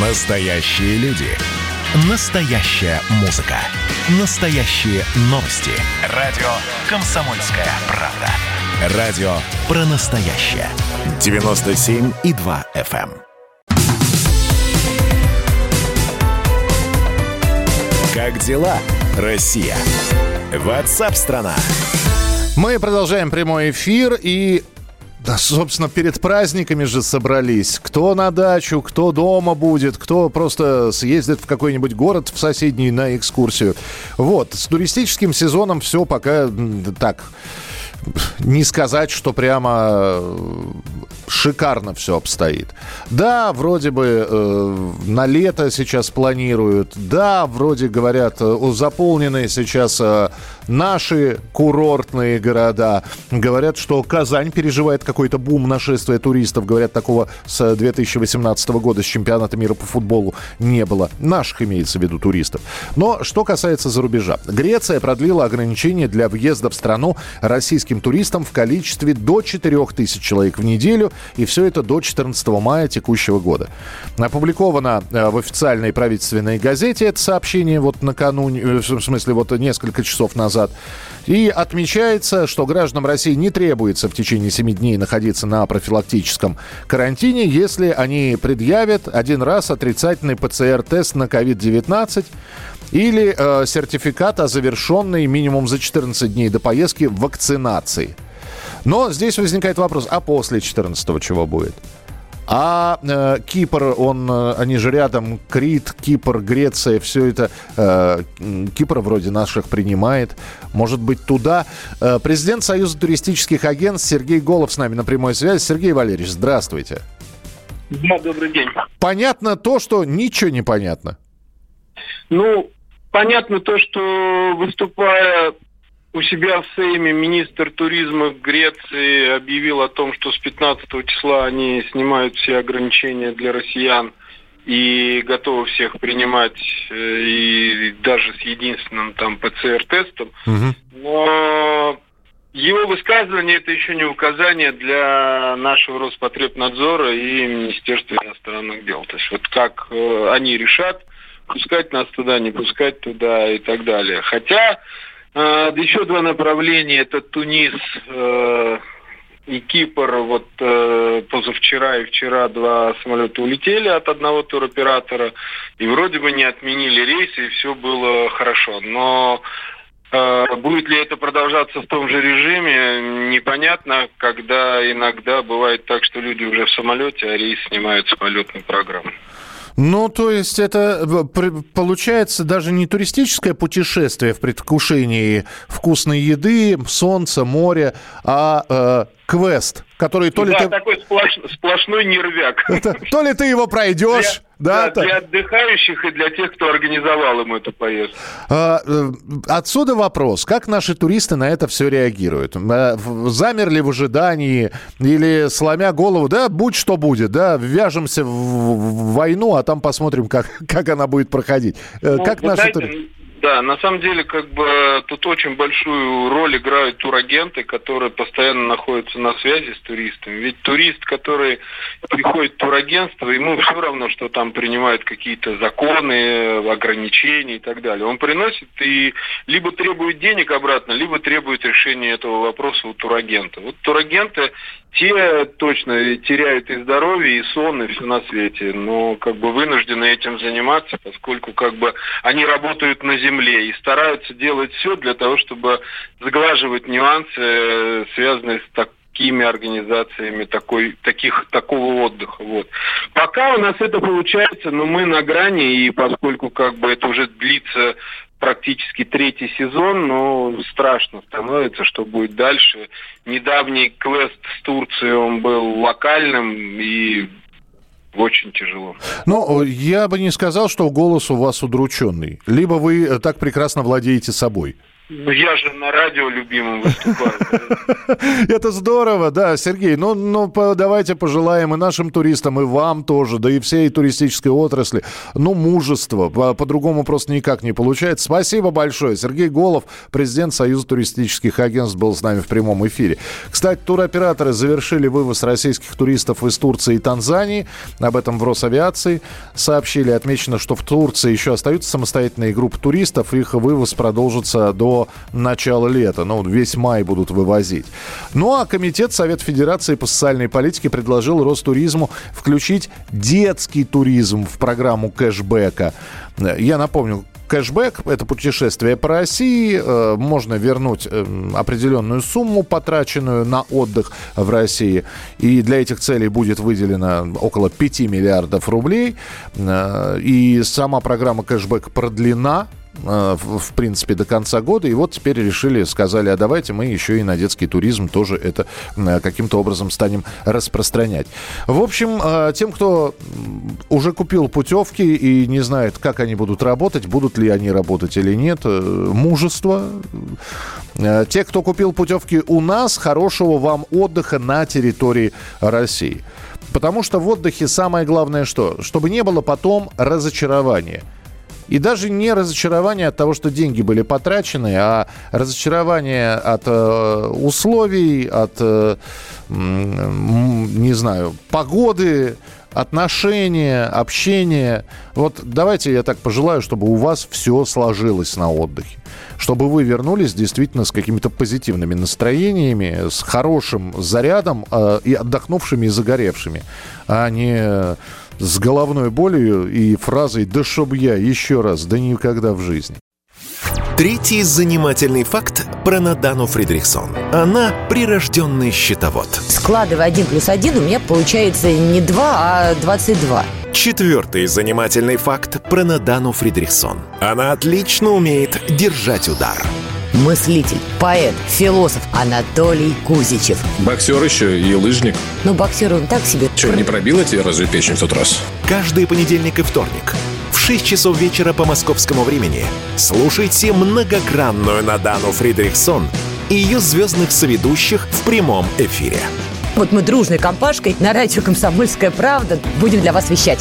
Настоящие люди. Настоящая музыка. Настоящие новости. Радио «Комсомольская правда». Радио про настоящее. 97,2 FM. эм. Как дела, Россия? Ватсап-страна! Мы продолжаем прямой эфир и да, собственно, перед праздниками же собрались. Кто на дачу, кто дома будет, кто просто съездит в какой-нибудь город в соседний на экскурсию. Вот, с туристическим сезоном все пока так не сказать, что прямо э, шикарно все обстоит. Да, вроде бы э, на лето сейчас планируют. Да, вроде говорят, э, заполнены сейчас э, наши курортные города. Говорят, что Казань переживает какой-то бум нашествия туристов. Говорят, такого с 2018 года, с чемпионата мира по футболу не было. Наших имеется в виду туристов. Но что касается за рубежа. Греция продлила ограничения для въезда в страну российским туристам в количестве до 4000 человек в неделю. И все это до 14 мая текущего года. Опубликовано э, в официальной правительственной газете это сообщение вот накануне, э, в смысле вот несколько часов назад. И отмечается, что гражданам России не требуется в течение 7 дней находиться на профилактическом карантине, если они предъявят один раз отрицательный ПЦР-тест на COVID-19 или э, сертификат о завершенной минимум за 14 дней до поездки вакцинации. Но здесь возникает вопрос, а после 14 чего будет? А э, Кипр, он, э, они же рядом, Крит, Кипр, Греция, все это, э, Кипр вроде наших принимает. Может быть, туда. Э, президент Союза туристических агентств Сергей Голов с нами на прямой связи. Сергей Валерьевич, здравствуйте. Да, добрый день. Понятно то, что ничего не понятно. Ну, понятно то, что выступая у себя в Сейме, министр туризма Греции объявил о том, что с 15 числа они снимают все ограничения для россиян и готовы всех принимать, э, и даже с единственным там ПЦР-тестом. Но его высказывание это еще не указание для нашего Роспотребнадзора и Министерства иностранных дел. То есть вот как э, они решат, пускать нас туда, не пускать туда и так далее. Хотя э, еще два направления, это Тунис э, и Кипр. Вот э, позавчера и вчера два самолета улетели от одного туроператора, и вроде бы не отменили рейсы, и все было хорошо. Но э, Будет ли это продолжаться в том же режиме, непонятно, когда иногда бывает так, что люди уже в самолете, а рейс снимают с полетной программы. Ну, то есть это э, получается даже не туристическое путешествие в предвкушении вкусной еды, солнца, моря, а э, квест, который то ли да, ты... такой сплош- сплошной нервяк. Это- то ли ты его пройдешь, да, да, для отдыхающих и для тех, кто организовал им эту поездку. А, э, Отсюда вопрос, как наши туристы на это все реагируют? Э, Замерли в ожидании или сломя голову, да, будь что будет, да, вяжемся в, войну, а там посмотрим, как, как она будет проходить. Э, Ну, Как наши знаете, туристы? Да, на самом деле, как бы тут очень большую роль играют турагенты, которые постоянно находятся на связи с туристами. Ведь турист, который приходит в турагентство, ему все равно, что там принимают какие-то законы, ограничения и так далее. Он приносит и либо требует денег обратно, либо требует решения этого вопроса у турагента. Вот турагенты, те точно теряют и здоровье, и сон, и все на свете. Но как бы вынуждены этим заниматься, поскольку как бы они работают на земле и стараются делать все для того, чтобы сглаживать нюансы, э, связанные с такими организациями такой, таких, такого отдыха. Вот. Пока у нас это получается, но мы на грани, и поскольку как бы это уже длится практически третий сезон, но страшно становится, что будет дальше. Недавний квест с Турцией, он был локальным и очень тяжело. Ну, я бы не сказал, что голос у вас удрученный. Либо вы так прекрасно владеете собой. Ну, я же на радио любимым выступаю. Это здорово, да, Сергей. Ну, ну, давайте пожелаем и нашим туристам, и вам тоже, да и всей туристической отрасли, ну, мужество. По-другому просто никак не получается. Спасибо большое. Сергей Голов, президент Союза туристических агентств, был с нами в прямом эфире. Кстати, туроператоры завершили вывоз российских туристов из Турции и Танзании. Об этом в Росавиации сообщили. Отмечено, что в Турции еще остаются самостоятельные группы туристов. Их вывоз продолжится до начала лета. Ну, весь май будут вывозить. Ну, а Комитет Совет Федерации по социальной политике предложил Ростуризму включить детский туризм в программу кэшбэка. Я напомню, кэшбэк – это путешествие по России. Э, можно вернуть э, определенную сумму, потраченную на отдых в России. И для этих целей будет выделено около 5 миллиардов рублей. Э, и сама программа кэшбэк продлена Э, в принципе, до конца года. И вот теперь решили, сказали, а давайте мы еще и на детский туризм тоже это э, каким-то образом станем распространять. В общем, э, тем, кто уже купил путевки и не знает, как они будут работать, будут ли они работать или нет, мужество. Те, кто купил путевки у нас, хорошего вам отдыха на территории России. Потому что в отдыхе самое главное что? Чтобы не было потом разочарования – и даже не разочарование от того, что деньги были потрачены, а разочарование от э, условий, от, э, не знаю, погоды, отношения, общения. Вот давайте я так пожелаю, чтобы у вас все сложилось на отдыхе. Чтобы вы вернулись действительно с какими-то позитивными настроениями, с хорошим зарядом э, и отдохнувшими и загоревшими, а не с головной болью и фразой «Да чтоб я еще раз, да никогда в жизни». Третий занимательный факт про Надану Фридрихсон. Она прирожденный счетовод. Складывая один плюс один, у меня получается не 2, а 22. Четвертый занимательный факт про Надану Фридрихсон. Она отлично умеет держать удар мыслитель, поэт, философ Анатолий Кузичев. Боксер еще и лыжник. Ну, боксер он так себе. Что, не пробила тебе разве печень в тот раз? Каждый понедельник и вторник в 6 часов вечера по московскому времени слушайте многогранную Надану Фридрихсон и ее звездных соведущих в прямом эфире. Вот мы дружной компашкой на радио «Комсомольская правда» будем для вас вещать.